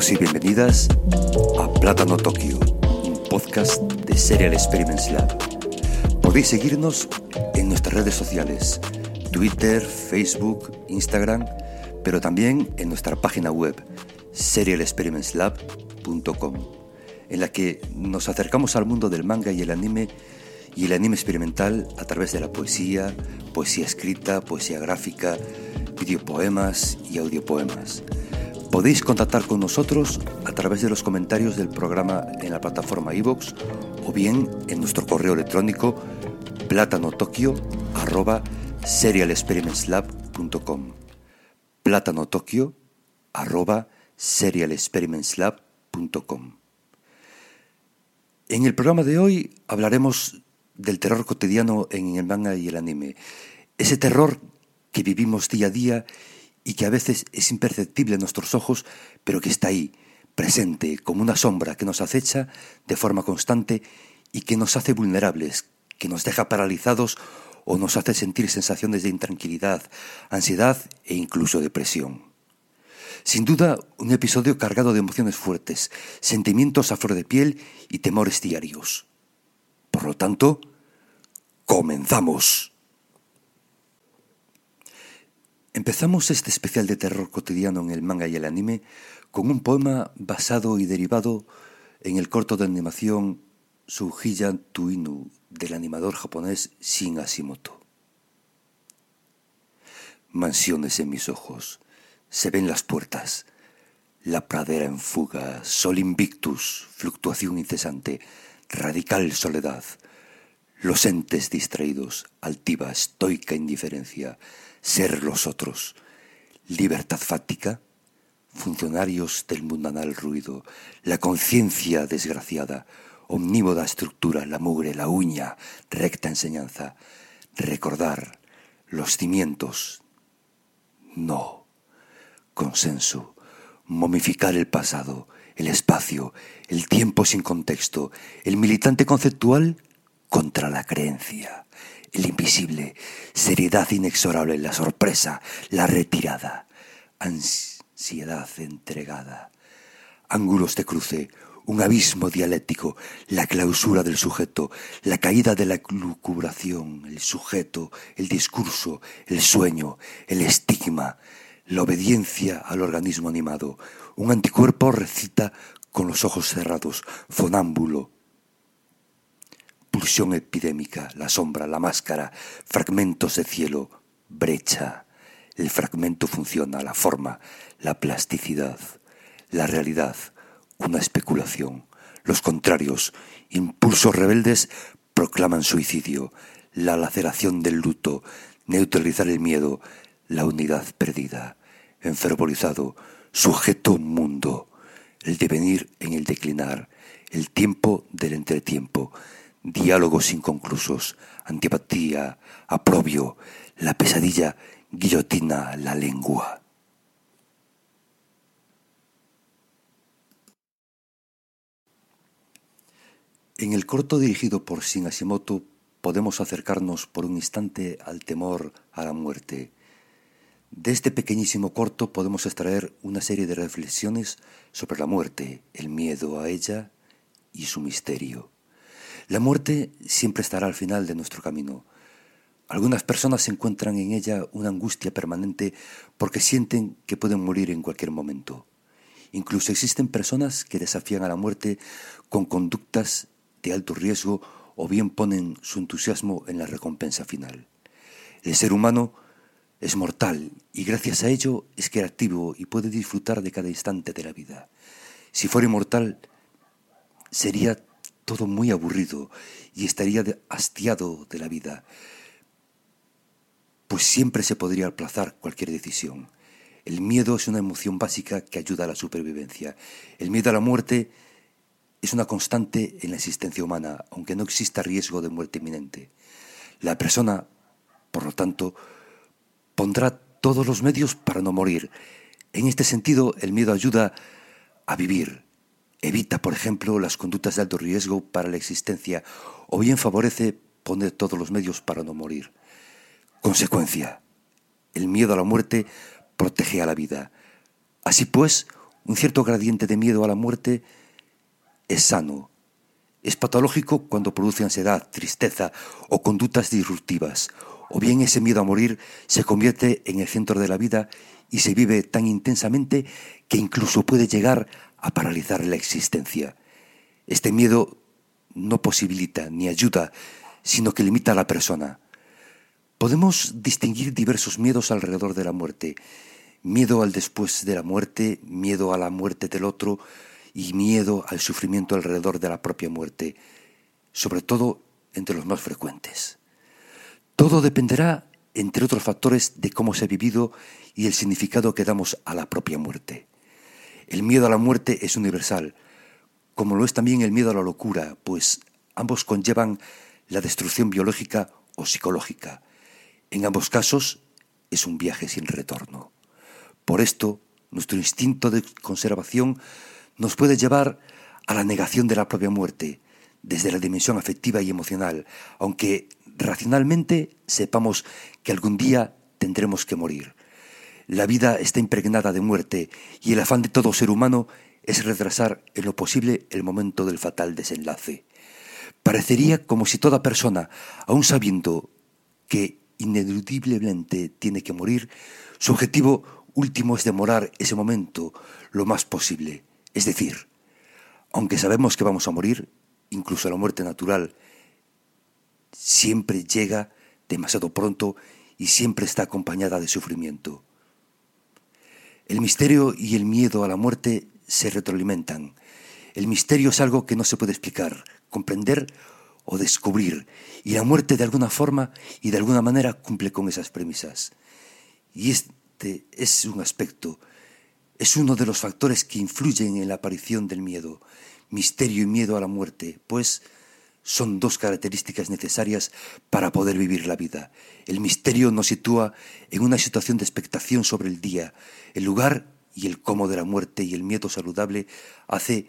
Bienvenidos y bienvenidas a Plátano Tokio, un podcast de Serial Experiments Lab. Podéis seguirnos en nuestras redes sociales, Twitter, Facebook, Instagram, pero también en nuestra página web, serialexperimentslab.com, en la que nos acercamos al mundo del manga y el anime y el anime experimental a través de la poesía, poesía escrita, poesía gráfica, videopoemas y audiopoemas. Podéis contactar con nosotros a través de los comentarios del programa en la plataforma iVoox o bien en nuestro correo electrónico serialexperimentslab.com serialexperimentslab.com En el programa de hoy hablaremos del terror cotidiano en el manga y el anime. Ese terror que vivimos día a día y que a veces es imperceptible en nuestros ojos, pero que está ahí, presente, como una sombra que nos acecha de forma constante y que nos hace vulnerables, que nos deja paralizados o nos hace sentir sensaciones de intranquilidad, ansiedad e incluso depresión. Sin duda, un episodio cargado de emociones fuertes, sentimientos a flor de piel y temores diarios. Por lo tanto, comenzamos. Empezamos este especial de terror cotidiano en el manga y el anime con un poema basado y derivado en el corto de animación Sujiya Tuinu del animador japonés Shin Hashimoto. Mansiones en mis ojos, se ven las puertas, la pradera en fuga, sol invictus, fluctuación incesante, radical soledad, los entes distraídos, altiva, estoica indiferencia, ser los otros, libertad fáctica, funcionarios del mundanal ruido, la conciencia desgraciada, omnívoda estructura, la mugre, la uña, recta enseñanza, recordar los cimientos. No. Consenso. Momificar el pasado, el espacio, el tiempo sin contexto, el militante conceptual contra la creencia, el invisible, seriedad inexorable, la sorpresa, la retirada, ansiedad entregada, ángulos de cruce, un abismo dialéctico, la clausura del sujeto, la caída de la lucubración, el sujeto, el discurso, el sueño, el estigma, la obediencia al organismo animado. Un anticuerpo recita con los ojos cerrados, fonámbulo. Pulsión epidémica, la sombra, la máscara, fragmentos de cielo, brecha. El fragmento funciona, la forma, la plasticidad, la realidad, una especulación. Los contrarios, impulsos rebeldes, proclaman suicidio, la laceración del luto, neutralizar el miedo, la unidad perdida, enfervorizado, sujeto mundo, el devenir en el declinar, el tiempo del entretiempo, diálogos inconclusos, antipatía, aprobio, la pesadilla guillotina la lengua. En el corto dirigido por Shin Hashimoto podemos acercarnos por un instante al temor a la muerte. De este pequeñísimo corto podemos extraer una serie de reflexiones sobre la muerte, el miedo a ella y su misterio. La muerte siempre estará al final de nuestro camino. Algunas personas encuentran en ella una angustia permanente porque sienten que pueden morir en cualquier momento. Incluso existen personas que desafían a la muerte con conductas de alto riesgo o bien ponen su entusiasmo en la recompensa final. El ser humano es mortal y gracias a ello es creativo y puede disfrutar de cada instante de la vida. Si fuera inmortal, sería todo muy aburrido y estaría hastiado de la vida, pues siempre se podría aplazar cualquier decisión. El miedo es una emoción básica que ayuda a la supervivencia. El miedo a la muerte es una constante en la existencia humana, aunque no exista riesgo de muerte inminente. La persona, por lo tanto, pondrá todos los medios para no morir. En este sentido, el miedo ayuda a vivir. Evita, por ejemplo, las conductas de alto riesgo para la existencia o bien favorece poner todos los medios para no morir. Consecuencia. El miedo a la muerte protege a la vida. Así pues, Un cierto gradiente de miedo a la muerte es sano. Es patológico cuando produce ansiedad, tristeza o conductas disruptivas. O bien ese miedo a morir se convierte en el centro de la vida y se vive tan intensamente que incluso puede llegar a paralizar la existencia. Este miedo no posibilita ni ayuda, sino que limita a la persona. Podemos distinguir diversos miedos alrededor de la muerte. Miedo al después de la muerte, miedo a la muerte del otro y miedo al sufrimiento alrededor de la propia muerte, sobre todo entre los más frecuentes. Todo dependerá, entre otros factores, de cómo se ha vivido y el significado que damos a la propia muerte. El miedo a la muerte es universal, como lo es también el miedo a la locura, pues ambos conllevan la destrucción biológica o psicológica. En ambos casos es un viaje sin retorno. Por esto, nuestro instinto de conservación nos puede llevar a la negación de la propia muerte, desde la dimensión afectiva y emocional, aunque racionalmente sepamos que algún día tendremos que morir. La vida está impregnada de muerte y el afán de todo ser humano es retrasar en lo posible el momento del fatal desenlace. Parecería como si toda persona, aun sabiendo que ineludiblemente tiene que morir, su objetivo último es demorar ese momento lo más posible. Es decir, aunque sabemos que vamos a morir, incluso la muerte natural, siempre llega demasiado pronto y siempre está acompañada de sufrimiento. El misterio y el miedo a la muerte se retroalimentan. El misterio es algo que no se puede explicar, comprender o descubrir, y la muerte de alguna forma y de alguna manera cumple con esas premisas. Y este es un aspecto, es uno de los factores que influyen en la aparición del miedo, misterio y miedo a la muerte, pues son dos características necesarias para poder vivir la vida. El misterio nos sitúa en una situación de expectación sobre el día, el lugar y el cómo de la muerte y el miedo saludable hace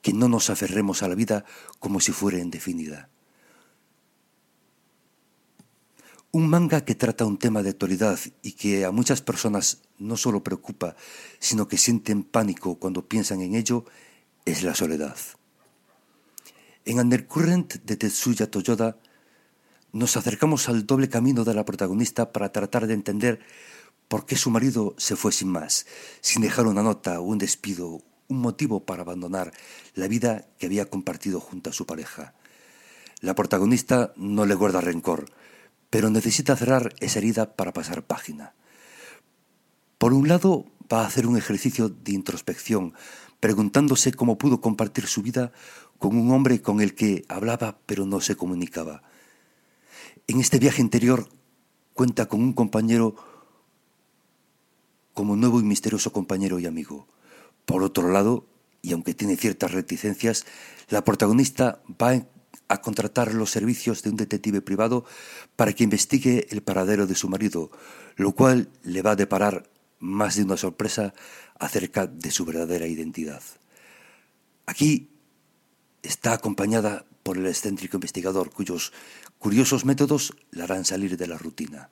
que no nos aferremos a la vida como si fuera indefinida. Un manga que trata un tema de actualidad y que a muchas personas no solo preocupa, sino que sienten pánico cuando piensan en ello, es la soledad. En Undercurrent de Tetsuya Toyoda nos acercamos al doble camino de la protagonista para tratar de entender por qué su marido se fue sin más, sin dejar una nota, un despido, un motivo para abandonar la vida que había compartido junto a su pareja. La protagonista no le guarda rencor, pero necesita cerrar esa herida para pasar página. Por un lado, va a hacer un ejercicio de introspección, preguntándose cómo pudo compartir su vida con un hombre con el que hablaba pero no se comunicaba. En este viaje interior cuenta con un compañero como nuevo y misterioso compañero y amigo. Por otro lado, y aunque tiene ciertas reticencias, la protagonista va a contratar los servicios de un detective privado para que investigue el paradero de su marido, lo cual le va a deparar más de una sorpresa acerca de su verdadera identidad. Aquí está acompañada por el excéntrico investigador cuyos curiosos métodos la harán salir de la rutina.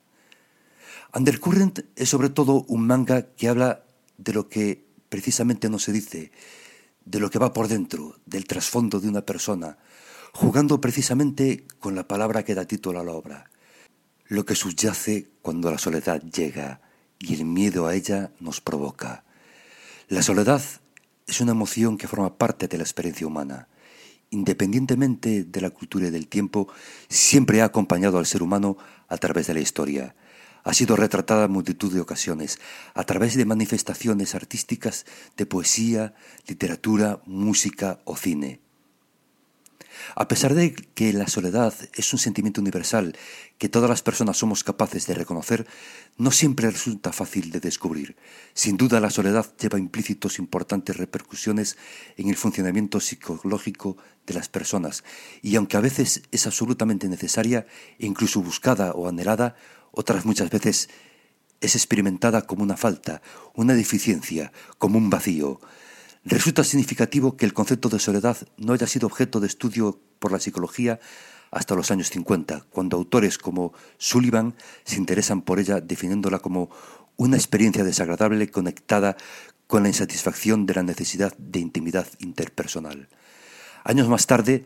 Undercurrent es sobre todo un manga que habla de lo que precisamente no se dice, de lo que va por dentro, del trasfondo de una persona, jugando precisamente con la palabra que da título a la obra, lo que subyace cuando la soledad llega y el miedo a ella nos provoca. La soledad es una emoción que forma parte de la experiencia humana. Independientemente de la cultura y del tiempo, siempre ha acompañado al ser humano a través de la historia. Ha sido retratada en multitud de ocasiones, a través de manifestaciones artísticas de poesía, literatura, música o cine. A pesar de que la soledad es un sentimiento universal que todas las personas somos capaces de reconocer, no siempre resulta fácil de descubrir. Sin duda la soledad lleva implícitos importantes repercusiones en el funcionamiento psicológico de las personas y aunque a veces es absolutamente necesaria incluso buscada o anhelada, otras muchas veces es experimentada como una falta, una deficiencia, como un vacío. Resulta significativo que el concepto de soledad no haya sido objeto de estudio por la psicología hasta los años 50, cuando autores como Sullivan se interesan por ella definiéndola como una experiencia desagradable conectada con la insatisfacción de la necesidad de intimidad interpersonal. Años más tarde,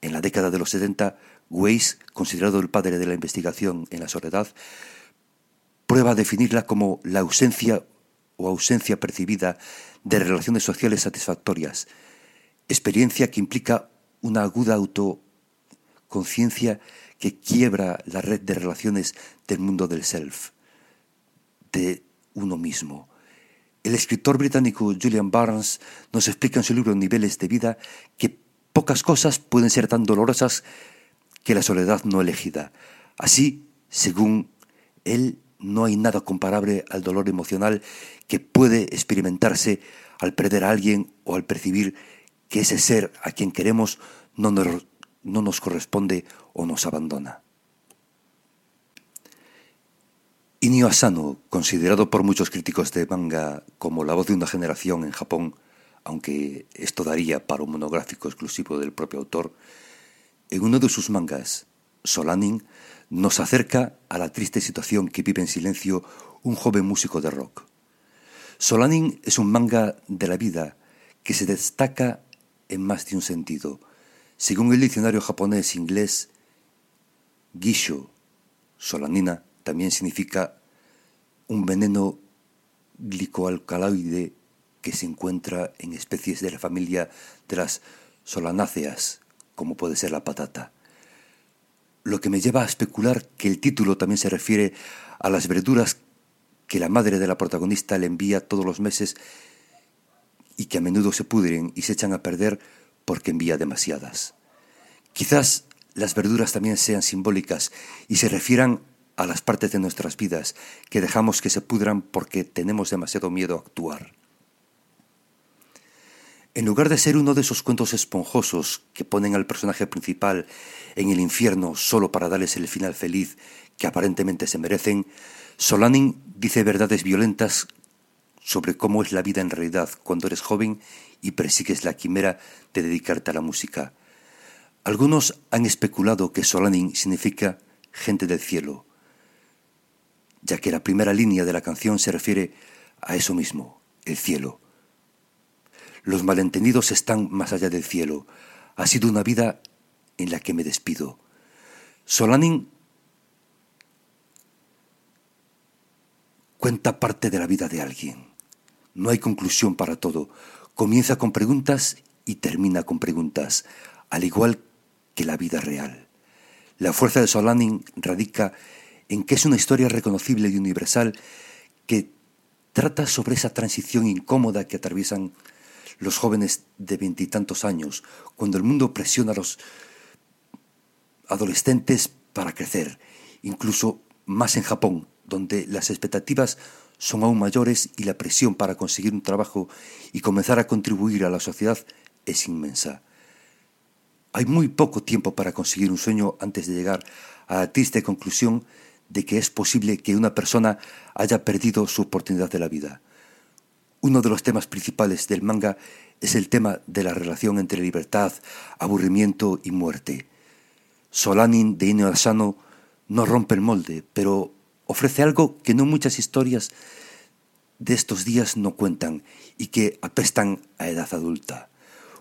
en la década de los 70, Weiss, considerado el padre de la investigación en la soledad, prueba a definirla como la ausencia o ausencia percibida de relaciones sociales satisfactorias, experiencia que implica una aguda autoconciencia que quiebra la red de relaciones del mundo del self, de uno mismo. El escritor británico Julian Barnes nos explica en su libro Niveles de vida que pocas cosas pueden ser tan dolorosas que la soledad no elegida. Así, según él, no hay nada comparable al dolor emocional que puede experimentarse al perder a alguien o al percibir que ese ser a quien queremos no nos, no nos corresponde o nos abandona. Inio Asano, considerado por muchos críticos de manga como la voz de una generación en Japón, aunque esto daría para un monográfico exclusivo del propio autor, en uno de sus mangas, Solanin, nos acerca a la triste situación que vive en silencio un joven músico de rock. Solanin es un manga de la vida que se destaca en más de un sentido. Según el diccionario japonés-inglés, Gisho, solanina, también significa un veneno glicoalcaloide que se encuentra en especies de la familia de las solanáceas, como puede ser la patata. Lo que me lleva a especular que el título también se refiere a las verduras que la madre de la protagonista le envía todos los meses y que a menudo se pudren y se echan a perder porque envía demasiadas. Quizás las verduras también sean simbólicas y se refieran a las partes de nuestras vidas que dejamos que se pudran porque tenemos demasiado miedo a actuar. En lugar de ser uno de esos cuentos esponjosos que ponen al personaje principal en el infierno solo para darles el final feliz que aparentemente se merecen, Solanin dice verdades violentas sobre cómo es la vida en realidad cuando eres joven y persigues la quimera de dedicarte a la música. Algunos han especulado que Solanin significa gente del cielo, ya que la primera línea de la canción se refiere a eso mismo, el cielo. Los malentendidos están más allá del cielo. Ha sido una vida en la que me despido. Solanin cuenta parte de la vida de alguien. No hay conclusión para todo. Comienza con preguntas y termina con preguntas, al igual que la vida real. La fuerza de Solanin radica en que es una historia reconocible y universal que trata sobre esa transición incómoda que atraviesan los jóvenes de veintitantos años, cuando el mundo presiona a los adolescentes para crecer, incluso más en Japón, donde las expectativas son aún mayores y la presión para conseguir un trabajo y comenzar a contribuir a la sociedad es inmensa. Hay muy poco tiempo para conseguir un sueño antes de llegar a la triste conclusión de que es posible que una persona haya perdido su oportunidad de la vida. Uno de los temas principales del manga es el tema de la relación entre libertad, aburrimiento y muerte. Solanin de Ino Asano no rompe el molde, pero ofrece algo que no muchas historias de estos días no cuentan y que apestan a edad adulta.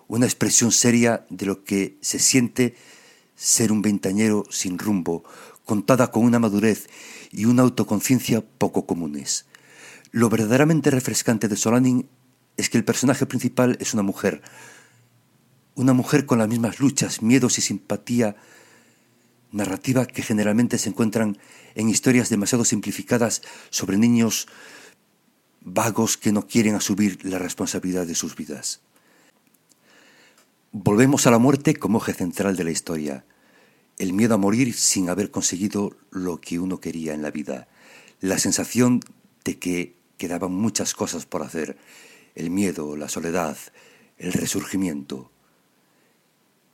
Una expresión seria de lo que se siente ser un ventañero sin rumbo, contada con una madurez y una autoconciencia poco comunes. Lo verdaderamente refrescante de Solanin es que el personaje principal es una mujer, una mujer con las mismas luchas, miedos y simpatía narrativa que generalmente se encuentran en historias demasiado simplificadas sobre niños vagos que no quieren asumir la responsabilidad de sus vidas. Volvemos a la muerte como eje central de la historia. El miedo a morir sin haber conseguido lo que uno quería en la vida, la sensación de que quedaban muchas cosas por hacer, el miedo, la soledad, el resurgimiento.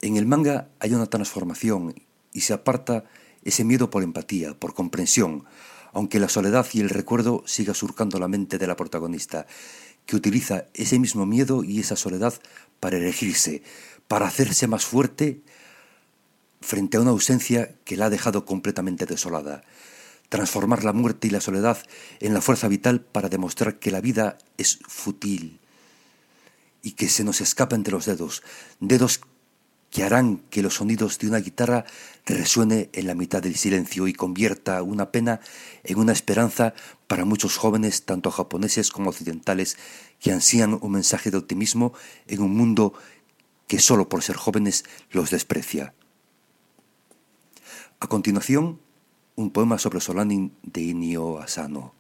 En el manga hay una transformación y se aparta ese miedo por empatía, por comprensión, aunque la soledad y el recuerdo siga surcando la mente de la protagonista, que utiliza ese mismo miedo y esa soledad para elegirse, para hacerse más fuerte frente a una ausencia que la ha dejado completamente desolada. Transformar la muerte y la soledad en la fuerza vital para demostrar que la vida es fútil y que se nos escapa entre los dedos, dedos que harán que los sonidos de una guitarra resuene en la mitad del silencio y convierta una pena en una esperanza para muchos jóvenes, tanto japoneses como occidentales, que ansían un mensaje de optimismo en un mundo que solo por ser jóvenes los desprecia. A continuación, un poema sobre Solanin de Inio Asano.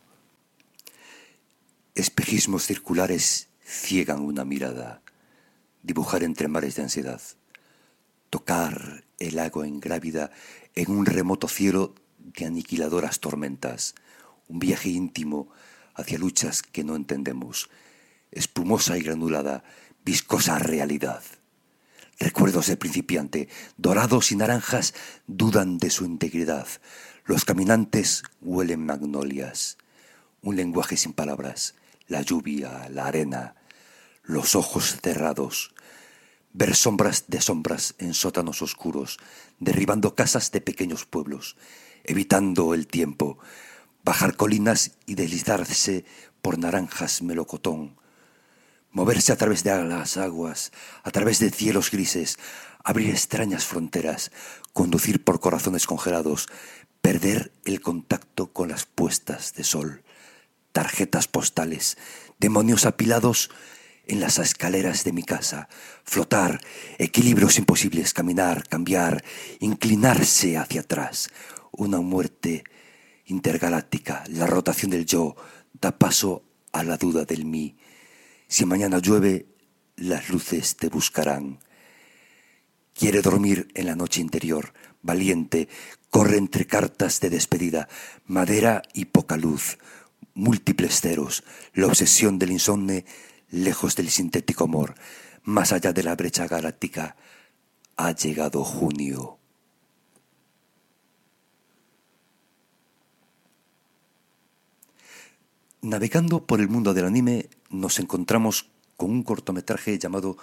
Espejismos circulares ciegan una mirada, dibujar entre mares de ansiedad tocar el agua ingrávida en un remoto cielo de aniquiladoras tormentas, un viaje íntimo hacia luchas que no entendemos, espumosa y granulada, viscosa realidad. Recuerdos de principiante, dorados y naranjas, dudan de su integridad. Los caminantes huelen magnolias. Un lenguaje sin palabras, la lluvia, la arena, los ojos cerrados, ver sombras de sombras en sótanos oscuros, derribando casas de pequeños pueblos, evitando el tiempo, bajar colinas y deslizarse por naranjas melocotón, moverse a través de las aguas, a través de cielos grises, abrir extrañas fronteras, conducir por corazones congelados, perder el contacto con las puestas de sol, tarjetas postales, demonios apilados en las escaleras de mi casa, flotar, equilibrios imposibles, caminar, cambiar, inclinarse hacia atrás, una muerte intergaláctica, la rotación del yo da paso a la duda del mí. Si mañana llueve, las luces te buscarán. Quiere dormir en la noche interior, valiente, corre entre cartas de despedida, madera y poca luz, múltiples ceros, la obsesión del insomne lejos del sintético amor, más allá de la brecha galáctica, ha llegado junio. Navegando por el mundo del anime, nos encontramos con un cortometraje llamado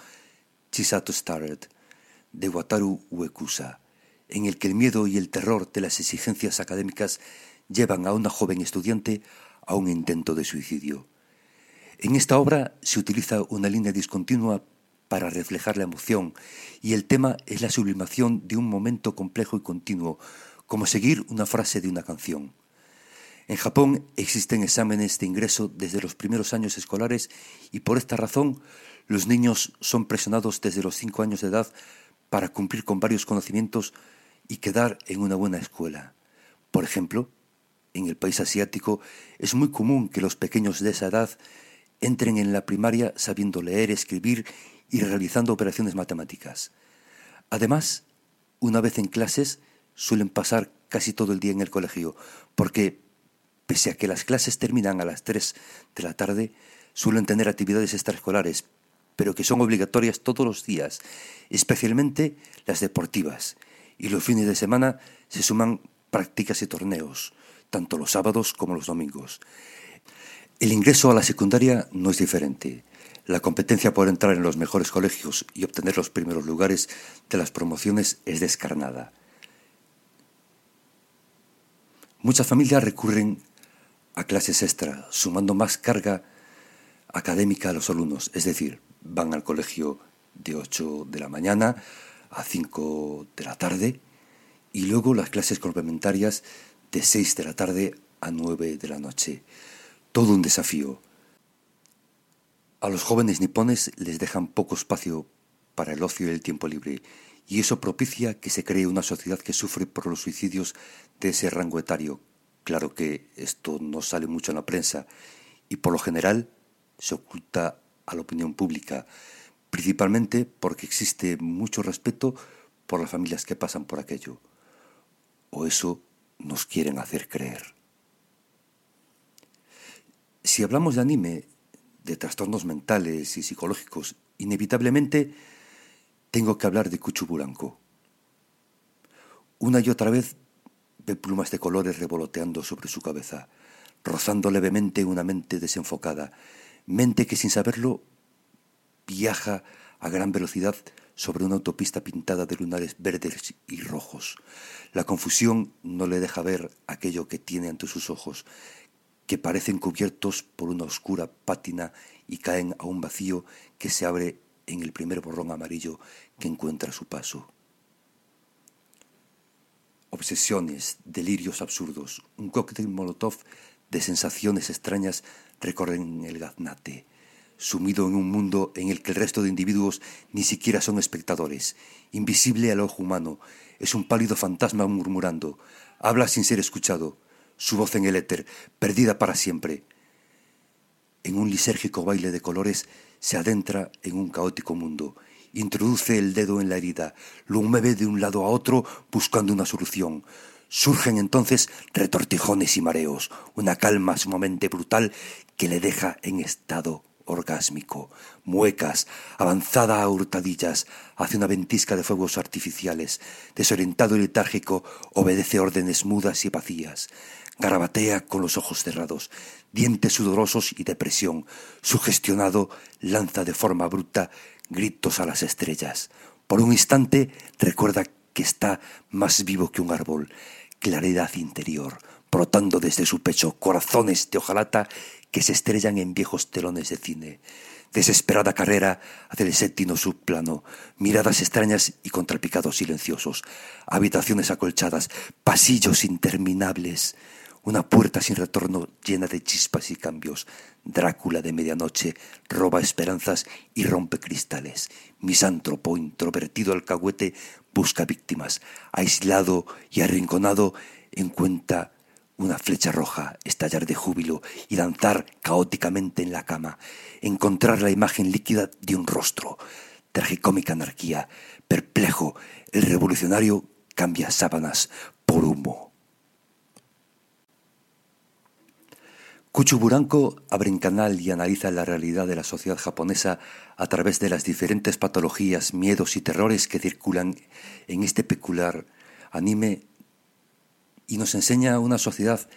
Chisato Starred de Wataru Uekusa, en el que el miedo y el terror de las exigencias académicas llevan a una joven estudiante a un intento de suicidio. En esta obra se utiliza una línea discontinua para reflejar la emoción y el tema es la sublimación de un momento complejo y continuo, como seguir una frase de una canción. En Japón existen exámenes de ingreso desde los primeros años escolares y por esta razón los niños son presionados desde los cinco años de edad para cumplir con varios conocimientos y quedar en una buena escuela. Por ejemplo, en el país asiático es muy común que los pequeños de esa edad entren en la primaria sabiendo leer, escribir y realizando operaciones matemáticas. Además, una vez en clases, suelen pasar casi todo el día en el colegio, porque, pese a que las clases terminan a las 3 de la tarde, suelen tener actividades extraescolares, pero que son obligatorias todos los días, especialmente las deportivas, y los fines de semana se suman prácticas y torneos, tanto los sábados como los domingos. El ingreso a la secundaria no es diferente. La competencia por entrar en los mejores colegios y obtener los primeros lugares de las promociones es descarnada. Muchas familias recurren a clases extra, sumando más carga académica a los alumnos, es decir, van al colegio de 8 de la mañana a 5 de la tarde y luego las clases complementarias de 6 de la tarde a 9 de la noche todo un desafío. A los jóvenes nipones les dejan poco espacio para el ocio y el tiempo libre, y eso propicia que se cree una sociedad que sufre por los suicidios de ese rango etario. Claro que esto no sale mucho en la prensa y por lo general se oculta a la opinión pública, principalmente porque existe mucho respeto por las familias que pasan por aquello. O eso nos quieren hacer creer. Si hablamos de anime, de trastornos mentales y psicológicos, inevitablemente tengo que hablar de Kuchuburanko. Una y otra vez ve plumas de colores revoloteando sobre su cabeza, rozando levemente una mente desenfocada, mente que sin saberlo viaja a gran velocidad sobre una autopista pintada de lunares verdes y rojos. La confusión no le deja ver aquello que tiene ante sus ojos, que parecen cubiertos por una oscura pátina y caen a un vacío que se abre en el primer borrón amarillo que encuentra a su paso. Obsesiones, delirios absurdos, un cóctel molotov de sensaciones extrañas recorren el gaznate, sumido en un mundo en el que el resto de individuos ni siquiera son espectadores, invisible al ojo humano, es un pálido fantasma murmurando, habla sin ser escuchado, su voz en el éter, perdida para siempre. En un lisérgico baile de colores se adentra en un caótico mundo, introduce el dedo en la herida, lo mueve de un lado a otro buscando una solución. Surgen entonces retortijones y mareos, una calma sumamente brutal que le deja en estado orgásmico, muecas, avanzada a hurtadillas, hace una ventisca de fuegos artificiales, desorientado y letárgico, obedece órdenes mudas y vacías, garabatea con los ojos cerrados, dientes sudorosos y depresión, sugestionado, lanza de forma bruta gritos a las estrellas. Por un instante recuerda que está más vivo que un árbol, claridad interior, brotando desde su pecho. Corazones de hojalata que se estrellan en viejos telones de cine. Desesperada carrera hacia el séptimo subplano, miradas extrañas y contrapicados silenciosos, habitaciones acolchadas, pasillos interminables, una puerta sin retorno llena de chispas y cambios. Drácula de medianoche roba esperanzas y rompe cristales. Misántropo introvertido alcahuete busca víctimas. Aislado y arrinconado encuentra una flecha roja, estallar de júbilo y danzar caóticamente en la cama, encontrar la imagen líquida de un rostro, tragicómica anarquía, perplejo, el revolucionario cambia sábanas por humo. Cuchuburanco abre un canal y analiza la realidad de la sociedad japonesa a través de las diferentes patologías, miedos y terrores que circulan en este peculiar anime y nos enseña una sociedad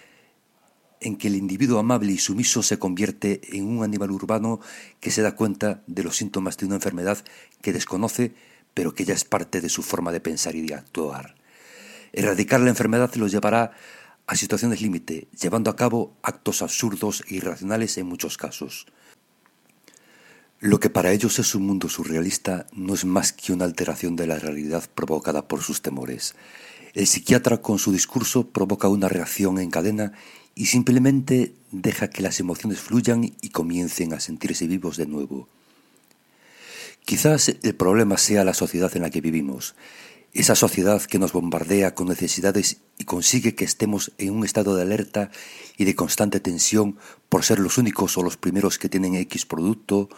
en que el individuo amable y sumiso se convierte en un animal urbano que se da cuenta de los síntomas de una enfermedad que desconoce, pero que ya es parte de su forma de pensar y de actuar. Erradicar la enfermedad los llevará a situaciones límite, llevando a cabo actos absurdos e irracionales en muchos casos. Lo que para ellos es un mundo surrealista no es más que una alteración de la realidad provocada por sus temores. El psiquiatra con su discurso provoca una reacción en cadena y simplemente deja que las emociones fluyan y comiencen a sentirse vivos de nuevo. Quizás el problema sea la sociedad en la que vivimos, esa sociedad que nos bombardea con necesidades y consigue que estemos en un estado de alerta y de constante tensión por ser los únicos o los primeros que tienen X producto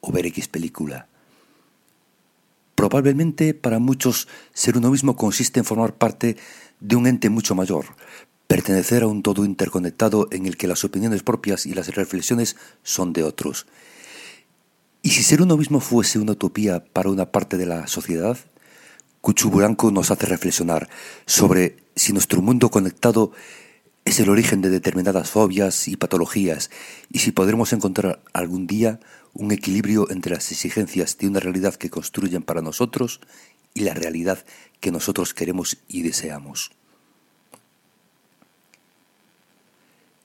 o ver X película. Probablemente para muchos ser uno mismo consiste en formar parte de un ente mucho mayor, pertenecer a un todo interconectado en el que las opiniones propias y las reflexiones son de otros. ¿Y si ser uno mismo fuese una utopía para una parte de la sociedad? Cuchuburanco nos hace reflexionar sobre si nuestro mundo conectado es el origen de determinadas fobias y patologías y si podremos encontrar algún día un equilibrio entre las exigencias de una realidad que construyen para nosotros y la realidad que nosotros queremos y deseamos.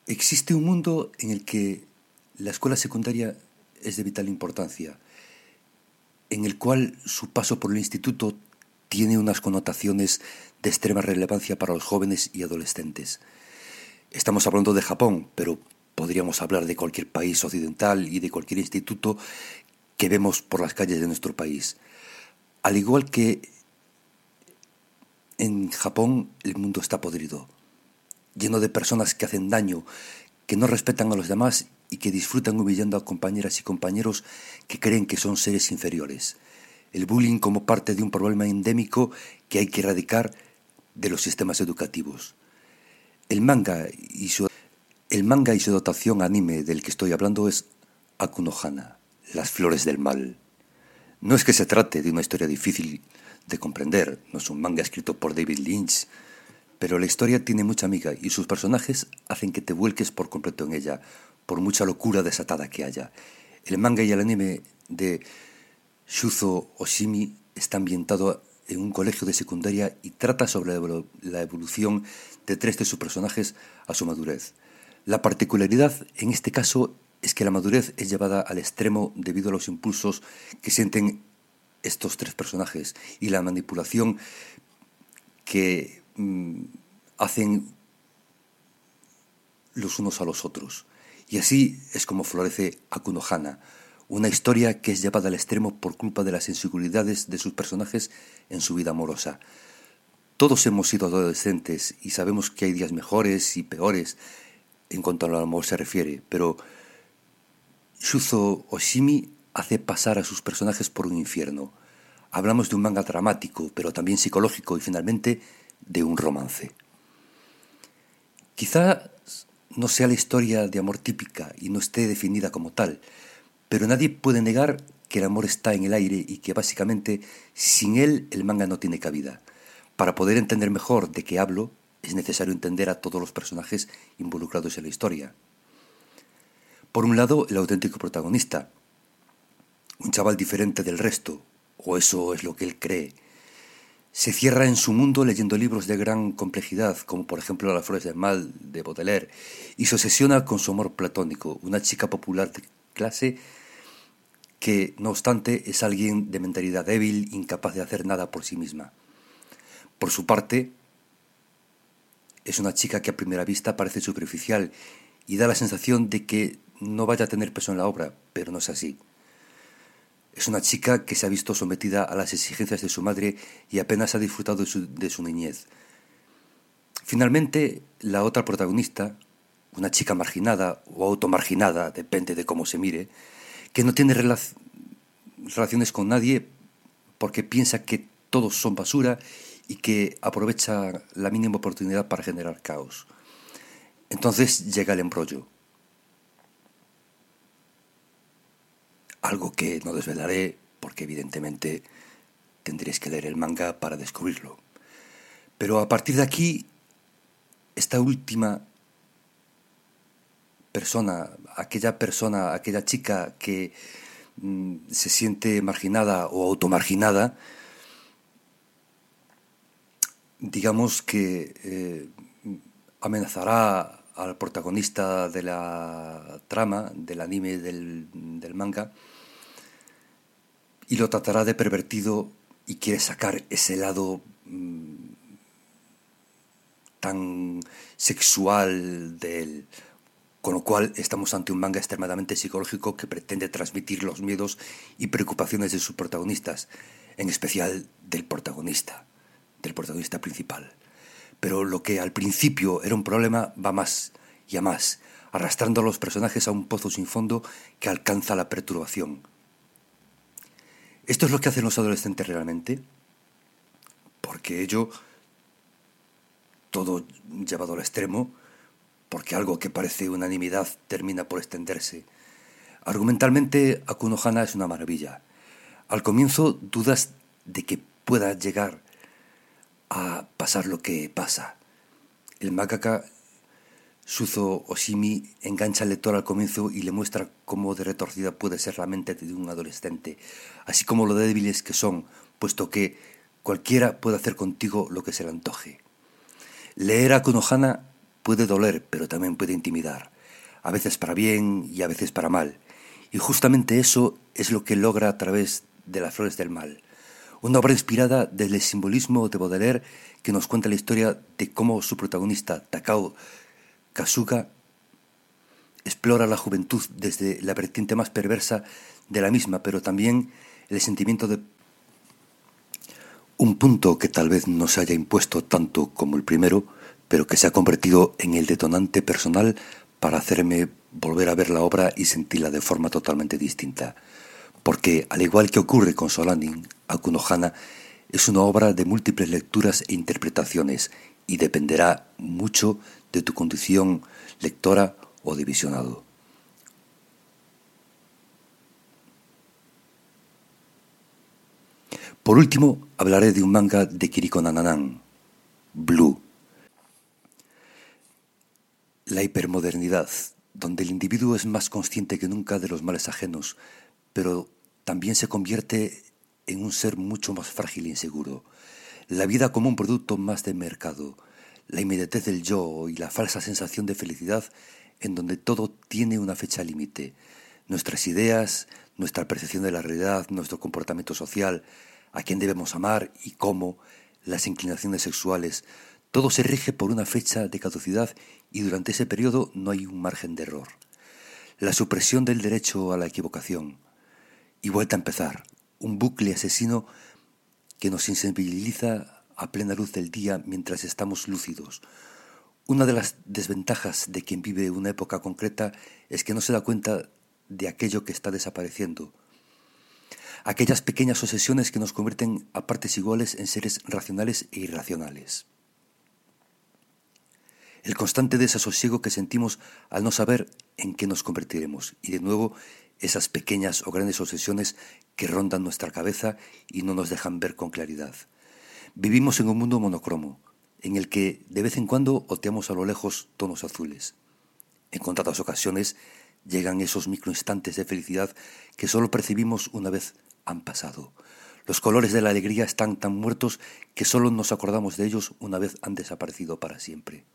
Existe un mundo en el que la escuela secundaria es de vital importancia, en el cual su paso por el instituto tiene unas connotaciones de extrema relevancia para los jóvenes y adolescentes. Estamos hablando de Japón, pero podríamos hablar de cualquier país occidental y de cualquier instituto que vemos por las calles de nuestro país. Al igual que en Japón el mundo está podrido, lleno de personas que hacen daño, que no respetan a los demás y que disfrutan humillando a compañeras y compañeros que creen que son seres inferiores. El bullying como parte de un problema endémico que hay que erradicar de los sistemas educativos. El manga y su el manga y su dotación anime del que estoy hablando es Akunohana, Las Flores del Mal. No es que se trate de una historia difícil de comprender, no es un manga escrito por David Lynch, pero la historia tiene mucha amiga y sus personajes hacen que te vuelques por completo en ella, por mucha locura desatada que haya. El manga y el anime de Shuzo Oshimi está ambientado en un colegio de secundaria y trata sobre la evolución de tres de sus personajes a su madurez. La particularidad en este caso es que la madurez es llevada al extremo debido a los impulsos que sienten estos tres personajes y la manipulación que mm, hacen los unos a los otros. Y así es como florece Akunohana, una historia que es llevada al extremo por culpa de las inseguridades de sus personajes en su vida amorosa. Todos hemos sido adolescentes y sabemos que hay días mejores y peores en cuanto al amor se refiere, pero Shuzo Oshimi hace pasar a sus personajes por un infierno. Hablamos de un manga dramático, pero también psicológico y finalmente de un romance. Quizá no sea la historia de amor típica y no esté definida como tal, pero nadie puede negar que el amor está en el aire y que básicamente sin él el manga no tiene cabida. Para poder entender mejor de qué hablo, es necesario entender a todos los personajes involucrados en la historia. Por un lado, el auténtico protagonista, un chaval diferente del resto, o eso es lo que él cree. Se cierra en su mundo leyendo libros de gran complejidad, como por ejemplo Las flores del mal de Baudelaire, y se obsesiona con su amor platónico, una chica popular clase que, no obstante, es alguien de mentalidad débil, incapaz de hacer nada por sí misma. Por su parte, es una chica que a primera vista parece superficial y da la sensación de que no vaya a tener peso en la obra, pero no es así. Es una chica que se ha visto sometida a las exigencias de su madre y apenas ha disfrutado de su, de su niñez. Finalmente, la otra protagonista, una chica marginada o automarginada, depende de cómo se mire, que no tiene relaciones con nadie porque piensa que todos son basura y que aprovecha la mínima oportunidad para generar caos. Entonces llega el embrollo. Algo que no desvelaré porque evidentemente tendréis que leer el manga para descubrirlo. Pero a partir de aquí, esta última persona, aquella persona, aquella chica que mm, se siente marginada o automarginada, digamos que eh, amenazará al protagonista de la trama, del anime, del, manga, y lo tratará de pervertido y quiere sacar ese lado mm, tan sexual de. Con lo cual estamos ante un manga extremadamente psicológico que pretende transmitir los miedos y preocupaciones de sus protagonistas, en especial del protagonista, del protagonista principal. Pero lo que al principio era un problema va más y a más, arrastrando a los personajes a un pozo sin fondo que alcanza la perturbación. ¿Esto es lo que hacen los adolescentes realmente? Porque ello, todo llevado al extremo, porque algo que parece unanimidad termina por extenderse. Argumentalmente, Akunohana es una maravilla. Al comienzo dudas de que pueda llegar a pasar lo que pasa. El mangaka Suzo Oshimi engancha al lector al comienzo y le muestra cómo de retorcida puede ser la mente de un adolescente, así como lo débiles que son, puesto que cualquiera puede hacer contigo lo que se le antoje. Leer a Konohana puede doler, pero también puede intimidar, a veces para bien y a veces para mal. Y justamente eso es lo que logra a través de las flores del mal. Una obra inspirada del simbolismo de Baudelaire que nos cuenta la historia de cómo su protagonista, Takao Kasuga, explora la juventud desde la vertiente más perversa de la misma, pero también el sentimiento de un punto que tal vez no se haya impuesto tanto como el primero, pero que se ha convertido en el detonante personal para hacerme volver a ver la obra y sentirla de forma totalmente distinta. Porque, al igual que ocurre con Solanin, Akunohana es una obra de múltiples lecturas e interpretaciones y dependerá mucho de tu condición lectora o de visionado. Por último, hablaré de un manga de Kiriko Nananan, Blue la hipermodernidad, donde el individuo es más consciente que nunca de los males ajenos, pero también se convierte en un ser mucho más frágil e inseguro. La vida como un producto más de mercado, la inmediatez del yo y la falsa sensación de felicidad en donde todo tiene una fecha límite. Nuestras ideas, nuestra percepción de la realidad, nuestro comportamiento social, a quién debemos amar y cómo, las inclinaciones sexuales, todo se rige por una fecha de caducidad y durante ese periodo no hay un margen de error. La supresión del derecho a la equivocación. Y vuelta a empezar, un bucle asesino que nos insensibiliza a plena luz del día mientras estamos lúcidos. Una de las desventajas de quien vive una época concreta es que no se da cuenta de aquello que está desapareciendo. Aquellas pequeñas obsesiones que nos convierten a partes iguales en seres racionales e irracionales. El constante desasosiego que sentimos al no saber en qué nos convertiremos y de nuevo esas pequeñas o grandes obsesiones que rondan nuestra cabeza y no nos dejan ver con claridad. Vivimos en un mundo monocromo, en el que de vez en cuando oteamos a lo lejos tonos azules. En contadas ocasiones llegan esos microinstantes de felicidad que solo percibimos una vez han pasado. Los colores de la alegría están tan muertos que solo nos acordamos de ellos una vez han desaparecido para siempre.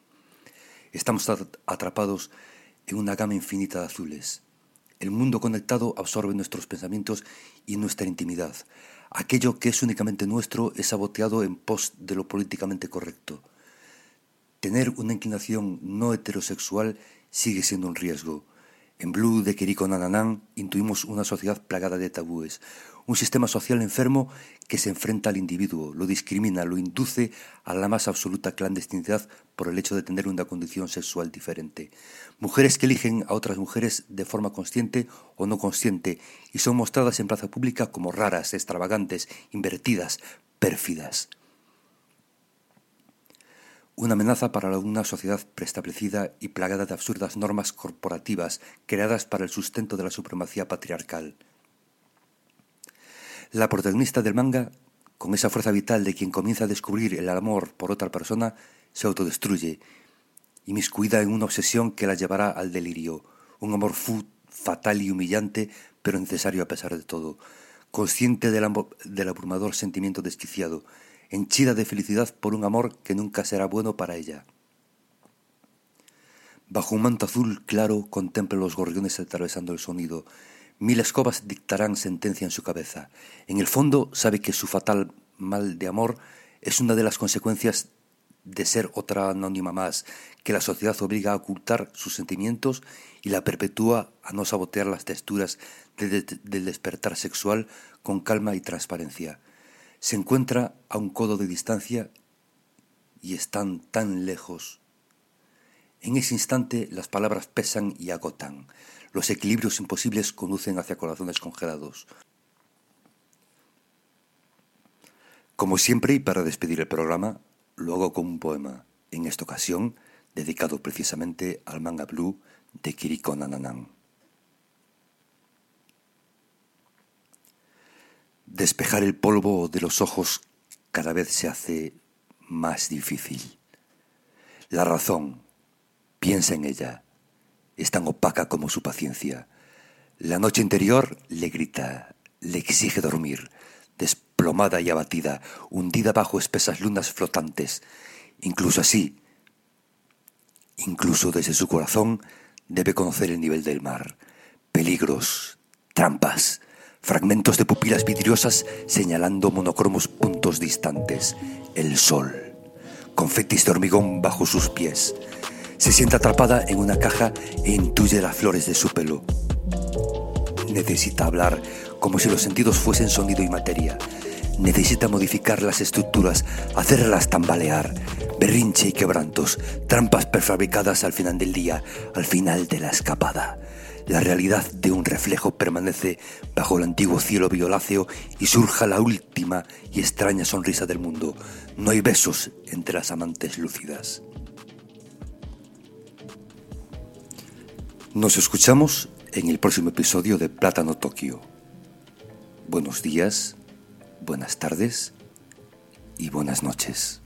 Estamos atrapados en una gama infinita de azules, el mundo conectado absorbe nuestros pensamientos y nuestra intimidad. Aquello que es únicamente nuestro es saboteado en pos de lo políticamente correcto. Tener una inclinación no heterosexual sigue siendo un riesgo. En Blue de Kiriko Nananán intuimos una sociedad plagada de tabúes, un sistema social enfermo que se enfrenta al individuo, lo discrimina, lo induce a la más absoluta clandestinidad por el hecho de tener una condición sexual diferente. Mujeres que eligen a otras mujeres de forma consciente o no consciente y son mostradas en plaza pública como raras, extravagantes, invertidas, pérfidas. Una amenaza para una sociedad preestablecida y plagada de absurdas normas corporativas creadas para el sustento de la supremacía patriarcal. La protagonista del manga, con esa fuerza vital de quien comienza a descubrir el amor por otra persona, se autodestruye, inmiscuida en una obsesión que la llevará al delirio, un amor fatal y humillante, pero necesario a pesar de todo, consciente del, del abrumador sentimiento desquiciado, henchida de felicidad por un amor que nunca será bueno para ella. Bajo un manto azul claro contempla los gorriones atravesando el sonido, Mil escobas dictarán sentencia en su cabeza. En el fondo sabe que su fatal mal de amor es una de las consecuencias de ser otra anónima más, que la sociedad obliga a ocultar sus sentimientos y la perpetúa a no sabotear las texturas del despertar sexual con calma y transparencia. Se encuentra a un codo de distancia y están tan lejos. En ese instante las palabras pesan y agotan. Los equilibrios imposibles conducen hacia corazones congelados. Como siempre, y para despedir el programa, lo hago con un poema, en esta ocasión dedicado precisamente al manga blue de Kiriko Nananan. Despejar el polvo de los ojos cada vez se hace más difícil. La razón, piensa en ella, es tan opaca como su paciencia. La noche interior le grita, le exige dormir, desplomada y abatida, hundida bajo espesas lunas flotantes. Incluso así, incluso desde su corazón, debe conocer el nivel del mar. Peligros, trampas, fragmentos de pupilas vidriosas señalando monocromos puntos distantes. El sol, confetis de hormigón bajo sus pies se siente atrapada en una caja e intuye las flores de su pelo. Necesita hablar como si los sentidos fuesen sonido y materia. Necesita modificar las estructuras, hacerlas tambalear, berrinche y quebrantos, trampas prefabricadas al final del día, al final de la escapada. La realidad de un reflejo permanece bajo el antiguo cielo violáceo y surja la última y extraña sonrisa del mundo. No hay besos entre las amantes lúcidas. Nos escuchamos en el próximo episodio de Plátano Tokio. Buenos días, buenas tardes y buenas noches.